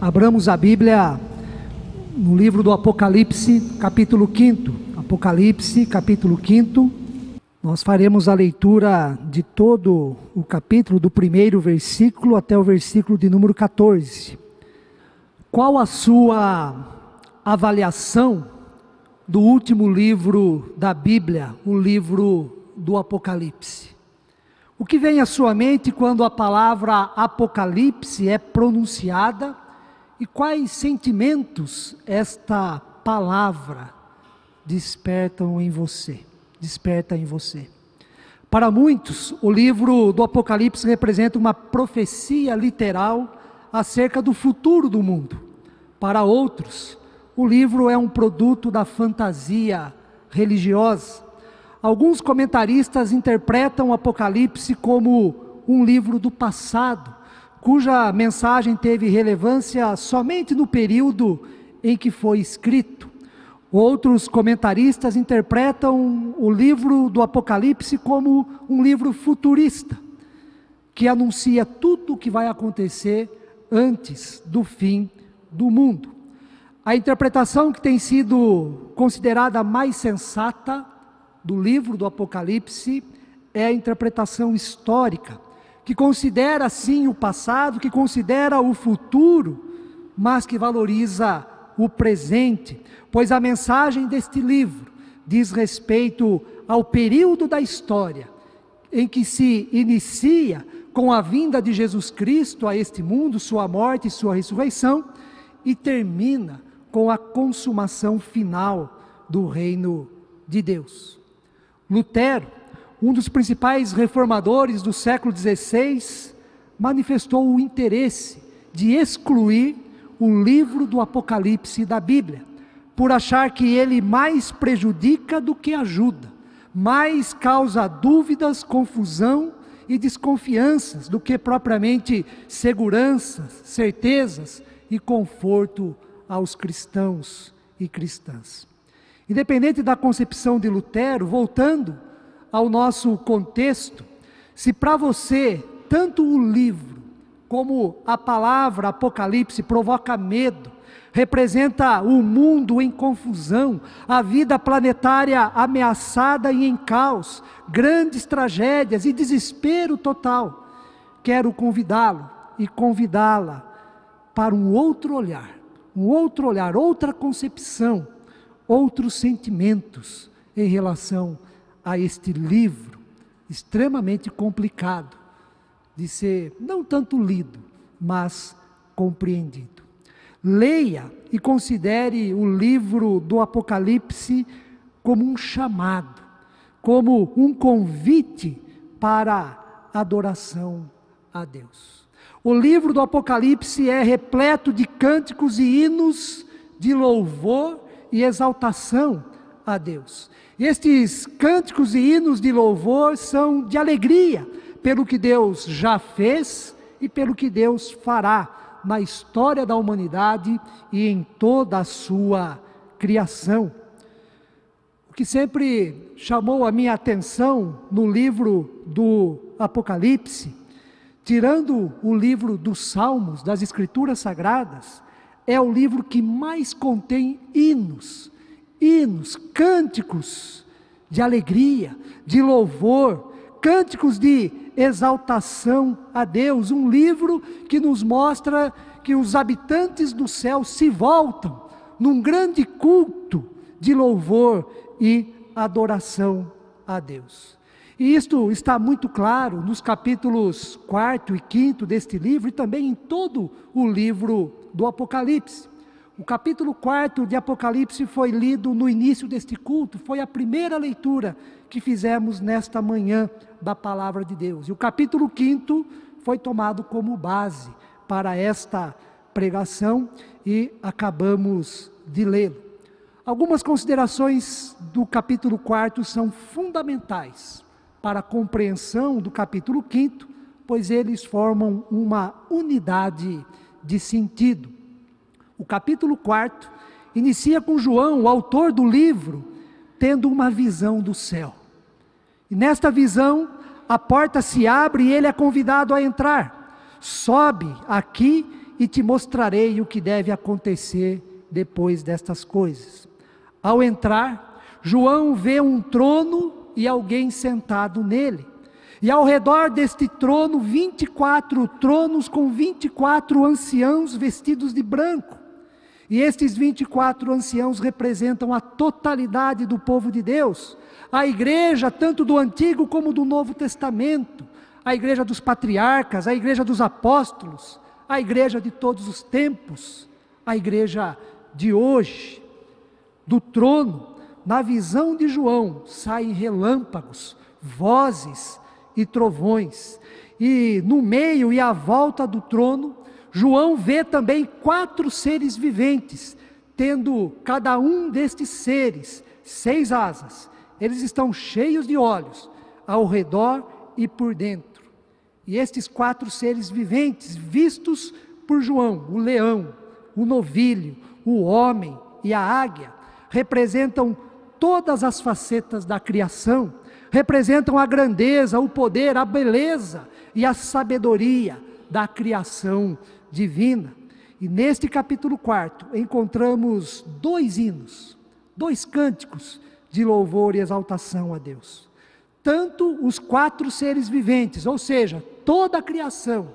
Abramos a Bíblia no livro do Apocalipse, capítulo 5. Apocalipse, capítulo 5. Nós faremos a leitura de todo o capítulo, do primeiro versículo até o versículo de número 14. Qual a sua avaliação do último livro da Bíblia, o livro do Apocalipse? O que vem à sua mente quando a palavra Apocalipse é pronunciada e quais sentimentos esta palavra despertam em você, desperta em você? Para muitos, o livro do Apocalipse representa uma profecia literal acerca do futuro do mundo. Para outros, o livro é um produto da fantasia religiosa. Alguns comentaristas interpretam o Apocalipse como um livro do passado, cuja mensagem teve relevância somente no período em que foi escrito. Outros comentaristas interpretam o livro do Apocalipse como um livro futurista, que anuncia tudo o que vai acontecer antes do fim do mundo. A interpretação que tem sido considerada mais sensata do livro do Apocalipse é a interpretação histórica que considera sim o passado, que considera o futuro, mas que valoriza o presente, pois a mensagem deste livro diz respeito ao período da história em que se inicia com a vinda de Jesus Cristo a este mundo, sua morte e sua ressurreição, e termina com a consumação final do reino de Deus. Lutero um dos principais reformadores do século XVI, manifestou o interesse de excluir o livro do Apocalipse da Bíblia, por achar que ele mais prejudica do que ajuda, mais causa dúvidas, confusão e desconfianças do que propriamente seguranças, certezas e conforto aos cristãos e cristãs. Independente da concepção de Lutero, voltando ao nosso contexto, se para você tanto o livro como a palavra Apocalipse provoca medo, representa o mundo em confusão, a vida planetária ameaçada e em caos, grandes tragédias e desespero total. Quero convidá-lo e convidá-la para um outro olhar, um outro olhar, outra concepção, outros sentimentos em relação a este livro extremamente complicado de ser não tanto lido, mas compreendido. Leia e considere o livro do Apocalipse como um chamado, como um convite para adoração a Deus. O livro do Apocalipse é repleto de cânticos e hinos de louvor e exaltação a Deus. Estes cânticos e hinos de louvor são de alegria pelo que Deus já fez e pelo que Deus fará na história da humanidade e em toda a sua criação. O que sempre chamou a minha atenção no livro do Apocalipse, tirando o livro dos Salmos, das Escrituras Sagradas, é o livro que mais contém hinos hinos, cânticos de alegria, de louvor, cânticos de exaltação a Deus, um livro que nos mostra que os habitantes do céu se voltam num grande culto de louvor e adoração a Deus. E isto está muito claro nos capítulos 4 e 5 deste livro e também em todo o livro do Apocalipse. O capítulo 4 de Apocalipse foi lido no início deste culto, foi a primeira leitura que fizemos nesta manhã da palavra de Deus. E o capítulo 5 foi tomado como base para esta pregação e acabamos de lê-lo. Algumas considerações do capítulo 4 são fundamentais para a compreensão do capítulo 5, pois eles formam uma unidade de sentido. O capítulo 4 inicia com João, o autor do livro, tendo uma visão do céu. E nesta visão, a porta se abre e ele é convidado a entrar. Sobe aqui e te mostrarei o que deve acontecer depois destas coisas. Ao entrar, João vê um trono e alguém sentado nele. E ao redor deste trono, 24 tronos com 24 anciãos vestidos de branco. E estes 24 anciãos representam a totalidade do povo de Deus, a igreja, tanto do Antigo como do Novo Testamento, a igreja dos patriarcas, a igreja dos apóstolos, a igreja de todos os tempos, a igreja de hoje. Do trono, na visão de João, saem relâmpagos, vozes e trovões. E no meio e à volta do trono, João vê também quatro seres viventes, tendo cada um destes seres seis asas. Eles estão cheios de olhos, ao redor e por dentro. E estes quatro seres viventes, vistos por João, o leão, o novilho, o homem e a águia, representam todas as facetas da criação, representam a grandeza, o poder, a beleza e a sabedoria da criação divina. E neste capítulo 4 encontramos dois hinos, dois cânticos de louvor e exaltação a Deus. Tanto os quatro seres viventes, ou seja, toda a criação,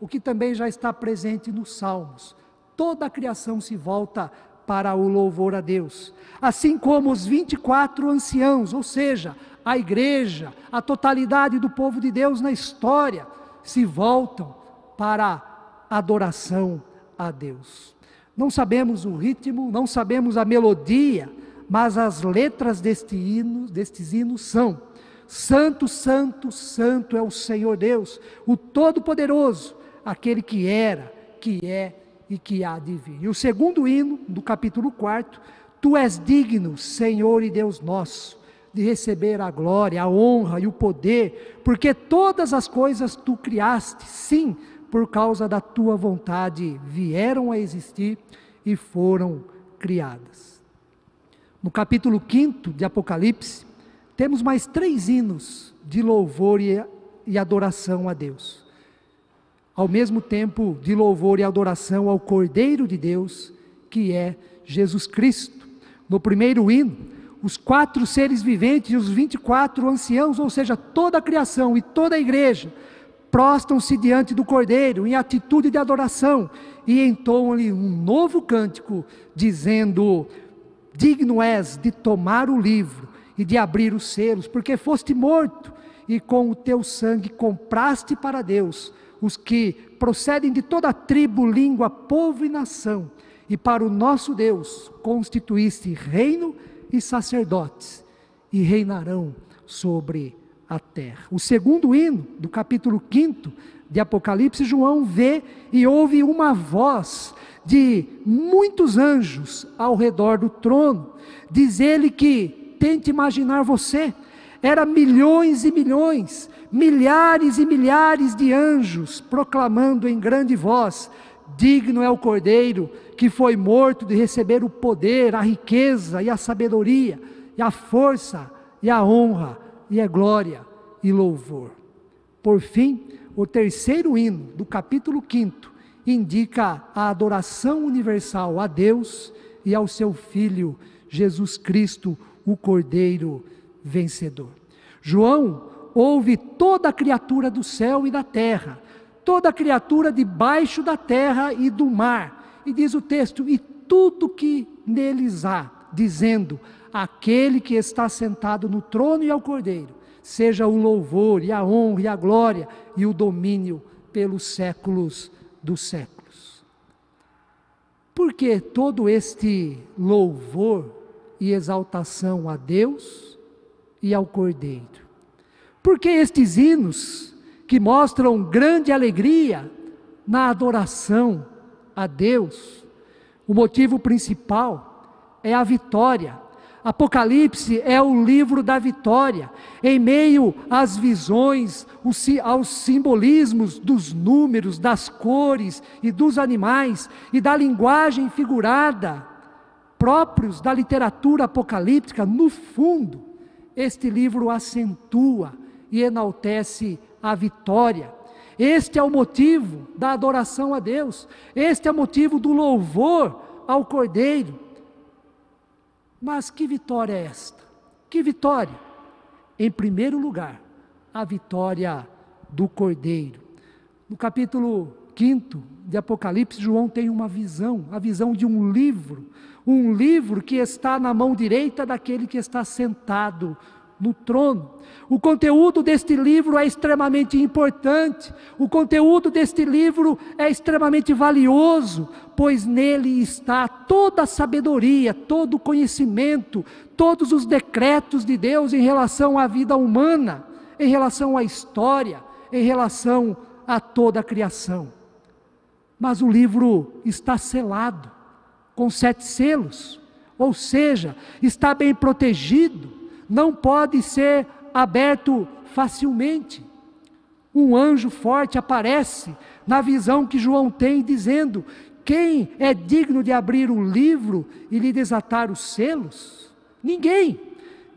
o que também já está presente nos Salmos, toda a criação se volta para o louvor a Deus. Assim como os 24 anciãos, ou seja, a igreja, a totalidade do povo de Deus na história, se voltam para adoração a Deus. Não sabemos o ritmo, não sabemos a melodia, mas as letras deste hino, destes hinos são: Santo, Santo, Santo é o Senhor Deus, o Todo-Poderoso, aquele que era, que é e que há de vir. E o segundo hino, do capítulo 4, Tu és digno, Senhor e Deus nosso, de receber a glória, a honra e o poder, porque todas as coisas tu criaste, sim, por causa da tua vontade vieram a existir e foram criadas. No capítulo 5 de Apocalipse, temos mais três hinos de louvor e adoração a Deus ao mesmo tempo de louvor e adoração ao Cordeiro de Deus, que é Jesus Cristo. No primeiro hino, os quatro seres viventes e os 24 anciãos, ou seja, toda a criação e toda a igreja, prostam-se diante do Cordeiro em atitude de adoração e entoam-lhe um novo cântico, dizendo: Digno és de tomar o livro e de abrir os selos, porque foste morto e com o teu sangue compraste para Deus os que procedem de toda tribo, língua, povo e nação, e para o nosso Deus constituíste reino e sacerdotes, e reinarão sobre a terra. O segundo hino do capítulo 5 de Apocalipse, João vê e ouve uma voz de muitos anjos ao redor do trono. Diz ele que, tente imaginar você, era milhões e milhões, milhares e milhares de anjos proclamando em grande voz: Digno é o Cordeiro que foi morto de receber o poder, a riqueza e a sabedoria, e a força e a honra, e a glória e louvor. Por fim, o terceiro hino do capítulo 5 indica a adoração universal a Deus e ao seu Filho Jesus Cristo, o Cordeiro vencedor. João ouve toda a criatura do céu e da terra, toda a criatura debaixo da terra e do mar. E diz o texto: e tudo que neles há, dizendo: aquele que está sentado no trono e ao cordeiro, seja o louvor e a honra e a glória e o domínio pelos séculos dos séculos. Por que todo este louvor e exaltação a Deus? e ao Cordeiro. Porque estes hinos, que mostram grande alegria na adoração a Deus, o motivo principal é a vitória. Apocalipse é o livro da vitória, em meio às visões, aos simbolismos dos números, das cores e dos animais e da linguagem figurada próprios da literatura apocalíptica, no fundo, este livro acentua e enaltece a vitória. Este é o motivo da adoração a Deus, este é o motivo do louvor ao Cordeiro. Mas que vitória é esta? Que vitória? Em primeiro lugar, a vitória do Cordeiro. No capítulo 5 de Apocalipse, João tem uma visão, a visão de um livro, um livro que está na mão direita daquele que está sentado no trono. O conteúdo deste livro é extremamente importante, o conteúdo deste livro é extremamente valioso, pois nele está toda a sabedoria, todo o conhecimento, todos os decretos de Deus em relação à vida humana, em relação à história, em relação a toda a criação. Mas o livro está selado com sete selos, ou seja, está bem protegido, não pode ser aberto facilmente. Um anjo forte aparece na visão que João tem, dizendo: Quem é digno de abrir o livro e lhe desatar os selos? Ninguém.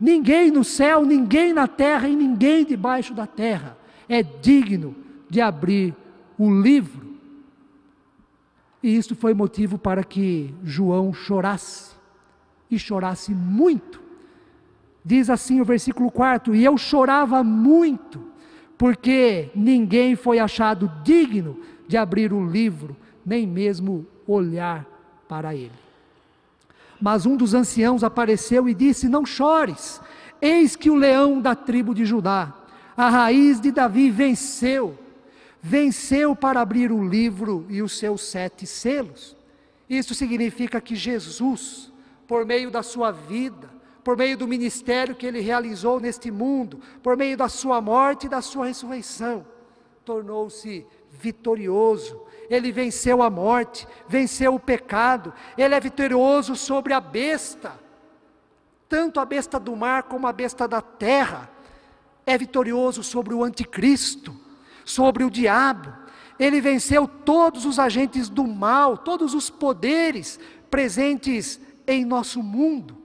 Ninguém no céu, ninguém na terra e ninguém debaixo da terra é digno de abrir o livro. E isso foi motivo para que João chorasse, e chorasse muito. Diz assim o versículo 4: E eu chorava muito, porque ninguém foi achado digno de abrir o livro, nem mesmo olhar para ele. Mas um dos anciãos apareceu e disse: Não chores, eis que o leão da tribo de Judá, a raiz de Davi, venceu venceu para abrir o livro e os seus sete selos. Isso significa que Jesus, por meio da sua vida, por meio do ministério que ele realizou neste mundo, por meio da sua morte e da sua ressurreição, tornou-se vitorioso. Ele venceu a morte, venceu o pecado, ele é vitorioso sobre a besta, tanto a besta do mar como a besta da terra. É vitorioso sobre o anticristo sobre o diabo. Ele venceu todos os agentes do mal, todos os poderes presentes em nosso mundo.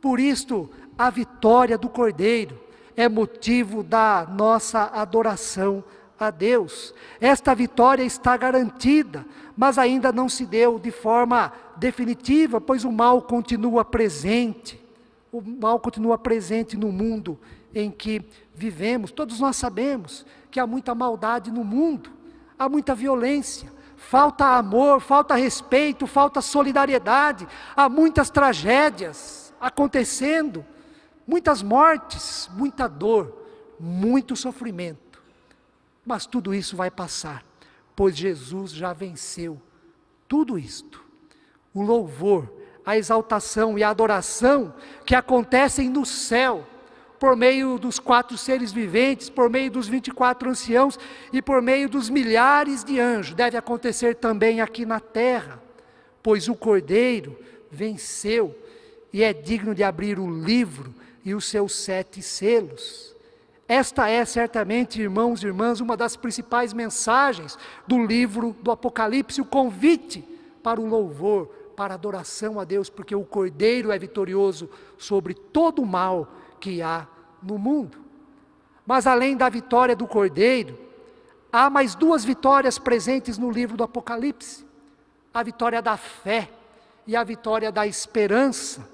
Por isto, a vitória do Cordeiro é motivo da nossa adoração a Deus. Esta vitória está garantida, mas ainda não se deu de forma definitiva, pois o mal continua presente. O mal continua presente no mundo em que vivemos. Todos nós sabemos que há muita maldade no mundo, há muita violência, falta amor, falta respeito, falta solidariedade, há muitas tragédias acontecendo, muitas mortes, muita dor, muito sofrimento. Mas tudo isso vai passar, pois Jesus já venceu tudo isto. O louvor, a exaltação e a adoração que acontecem no céu por meio dos quatro seres viventes, por meio dos 24 anciãos e por meio dos milhares de anjos. Deve acontecer também aqui na terra, pois o Cordeiro venceu e é digno de abrir o livro e os seus sete selos. Esta é certamente, irmãos e irmãs, uma das principais mensagens do livro do Apocalipse, o convite para o louvor, para a adoração a Deus, porque o Cordeiro é vitorioso sobre todo o mal que há no mundo. Mas além da vitória do Cordeiro, há mais duas vitórias presentes no livro do Apocalipse: a vitória da fé e a vitória da esperança.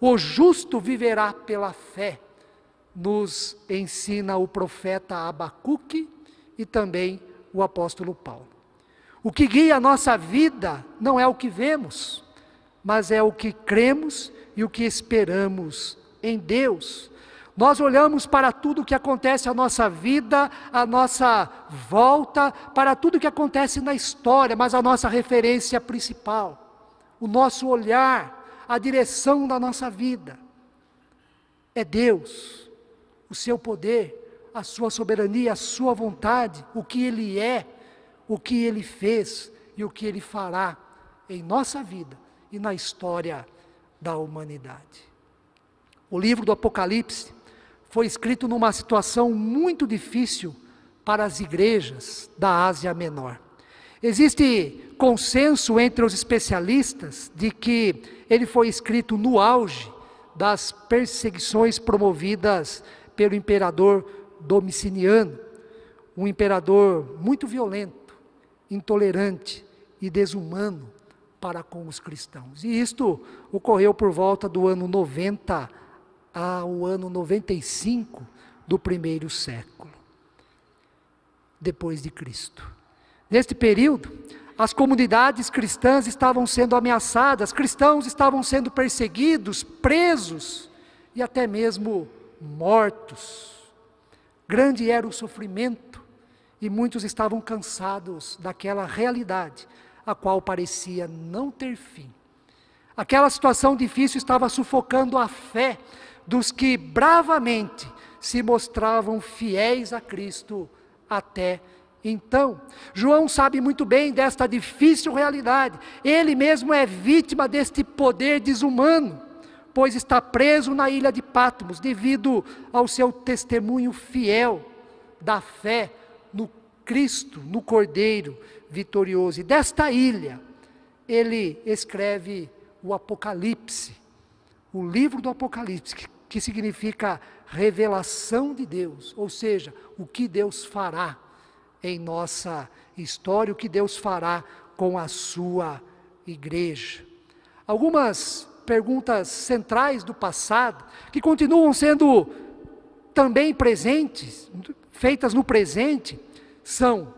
O justo viverá pela fé, nos ensina o profeta Abacuque e também o apóstolo Paulo. O que guia a nossa vida não é o que vemos, mas é o que cremos e o que esperamos em Deus. Nós olhamos para tudo que acontece à nossa vida, à nossa volta, para tudo que acontece na história, mas a nossa referência principal, o nosso olhar, a direção da nossa vida é Deus, o seu poder, a sua soberania, a sua vontade, o que Ele é, o que Ele fez e o que Ele fará em nossa vida e na história da humanidade. O livro do Apocalipse foi escrito numa situação muito difícil para as igrejas da Ásia Menor. Existe consenso entre os especialistas de que ele foi escrito no auge das perseguições promovidas pelo imperador Domiciliano. um imperador muito violento, intolerante e desumano para com os cristãos. E isto ocorreu por volta do ano 90 ao ano 95 do primeiro século depois de Cristo. Neste período, as comunidades cristãs estavam sendo ameaçadas, cristãos estavam sendo perseguidos, presos e até mesmo mortos. Grande era o sofrimento e muitos estavam cansados daquela realidade, a qual parecia não ter fim. Aquela situação difícil estava sufocando a fé dos que bravamente se mostravam fiéis a Cristo até então. João sabe muito bem desta difícil realidade. Ele mesmo é vítima deste poder desumano pois está preso na ilha de Patmos devido ao seu testemunho fiel da fé no Cristo, no Cordeiro vitorioso. E desta ilha, ele escreve o Apocalipse, o livro do Apocalipse, que, que significa revelação de Deus, ou seja, o que Deus fará em nossa história, o que Deus fará com a sua igreja. Algumas perguntas centrais do passado, que continuam sendo também presentes, feitas no presente, são: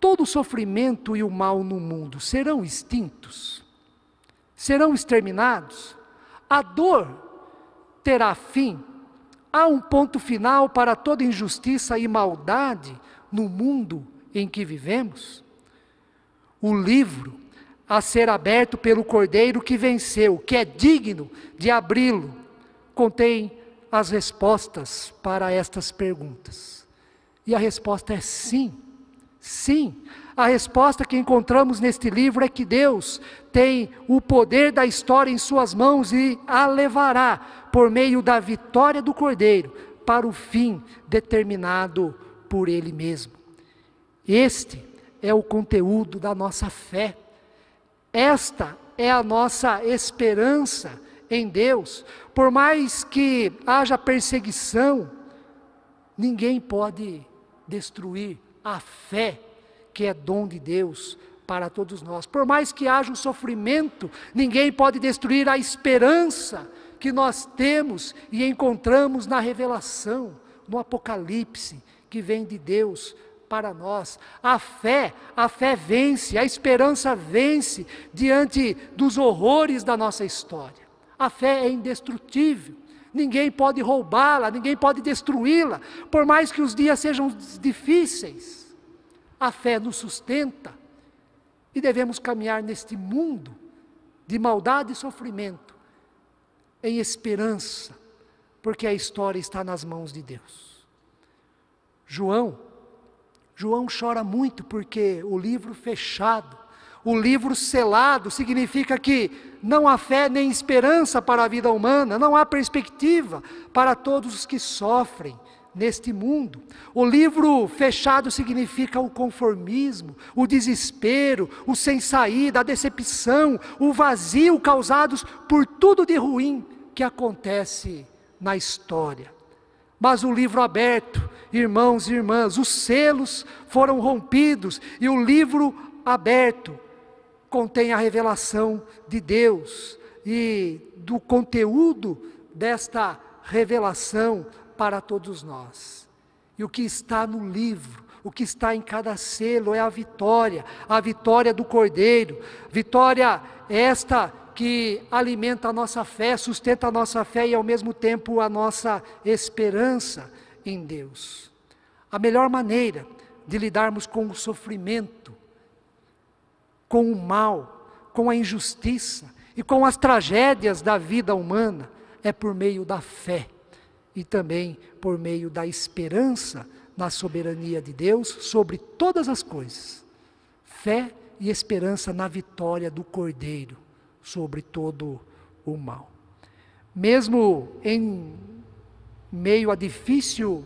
todo o sofrimento e o mal no mundo serão extintos? Serão exterminados? A dor terá fim? Há um ponto final para toda injustiça e maldade no mundo em que vivemos? O livro a ser aberto pelo Cordeiro que venceu, que é digno de abri-lo, contém as respostas para estas perguntas. E a resposta é sim. Sim. A resposta que encontramos neste livro é que Deus tem o poder da história em Suas mãos e a levará, por meio da vitória do Cordeiro, para o fim determinado por Ele mesmo. Este é o conteúdo da nossa fé. Esta é a nossa esperança em Deus. Por mais que haja perseguição, ninguém pode destruir a fé que é dom de Deus para todos nós. Por mais que haja um sofrimento, ninguém pode destruir a esperança que nós temos e encontramos na revelação, no Apocalipse, que vem de Deus para nós. A fé, a fé vence, a esperança vence diante dos horrores da nossa história. A fé é indestrutível. Ninguém pode roubá-la, ninguém pode destruí-la, por mais que os dias sejam difíceis. A fé nos sustenta e devemos caminhar neste mundo de maldade e sofrimento em esperança, porque a história está nas mãos de Deus. João João chora muito porque o livro fechado, o livro selado, significa que não há fé nem esperança para a vida humana, não há perspectiva para todos os que sofrem neste mundo. O livro fechado significa o conformismo, o desespero, o sem saída, a decepção, o vazio causados por tudo de ruim que acontece na história. Mas o livro aberto, irmãos e irmãs, os selos foram rompidos e o livro aberto contém a revelação de Deus e do conteúdo desta revelação para todos nós. E o que está no livro, o que está em cada selo é a vitória, a vitória do Cordeiro, vitória esta que alimenta a nossa fé, sustenta a nossa fé e ao mesmo tempo a nossa esperança em Deus. A melhor maneira de lidarmos com o sofrimento, com o mal, com a injustiça e com as tragédias da vida humana é por meio da fé e também por meio da esperança na soberania de Deus sobre todas as coisas. Fé e esperança na vitória do Cordeiro sobre todo o mal. Mesmo em meio à difícil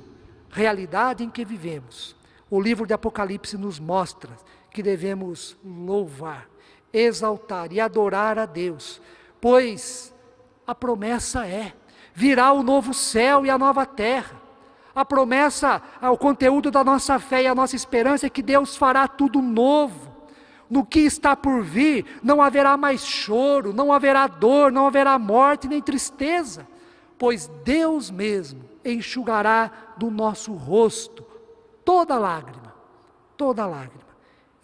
realidade em que vivemos, o livro de Apocalipse nos mostra que devemos louvar, exaltar e adorar a Deus, pois a promessa é: virá o novo céu e a nova terra. A promessa, o conteúdo da nossa fé e a nossa esperança é que Deus fará tudo novo. No que está por vir, não haverá mais choro, não haverá dor, não haverá morte nem tristeza, pois Deus mesmo enxugará do nosso rosto toda lágrima, toda lágrima,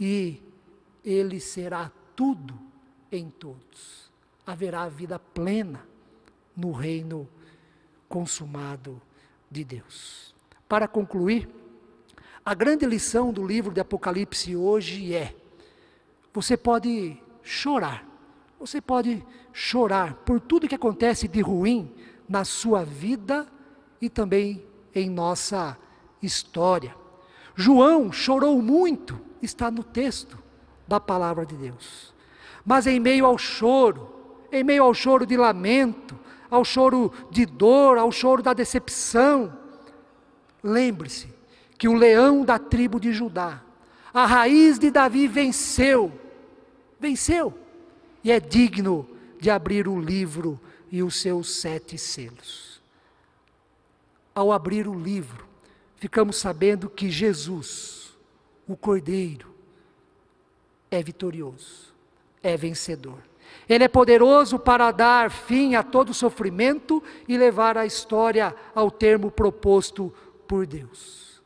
e Ele será tudo em todos. Haverá vida plena no reino consumado de Deus. Para concluir, a grande lição do livro de Apocalipse hoje é: você pode chorar, você pode chorar por tudo que acontece de ruim na sua vida e também em nossa história. João chorou muito, está no texto da palavra de Deus. Mas em meio ao choro, em meio ao choro de lamento, ao choro de dor, ao choro da decepção, lembre-se que o leão da tribo de Judá, a raiz de Davi venceu, venceu, e é digno de abrir o livro e os seus sete selos. Ao abrir o livro, ficamos sabendo que Jesus, o Cordeiro, é vitorioso, é vencedor. Ele é poderoso para dar fim a todo sofrimento e levar a história ao termo proposto por Deus.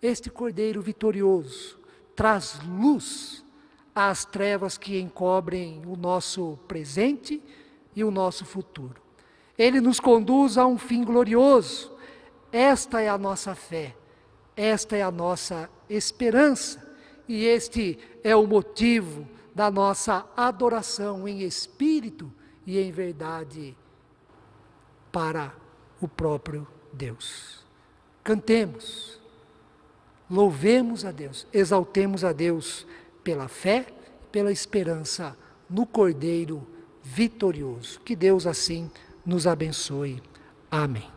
Este Cordeiro vitorioso traz luz às trevas que encobrem o nosso presente e o nosso futuro. Ele nos conduz a um fim glorioso, esta é a nossa fé, esta é a nossa esperança, e este é o motivo da nossa adoração em espírito e em verdade para o próprio Deus. Cantemos, louvemos a Deus, exaltemos a Deus pela fé, pela esperança no Cordeiro vitorioso. Que Deus assim nos abençoe. Amém.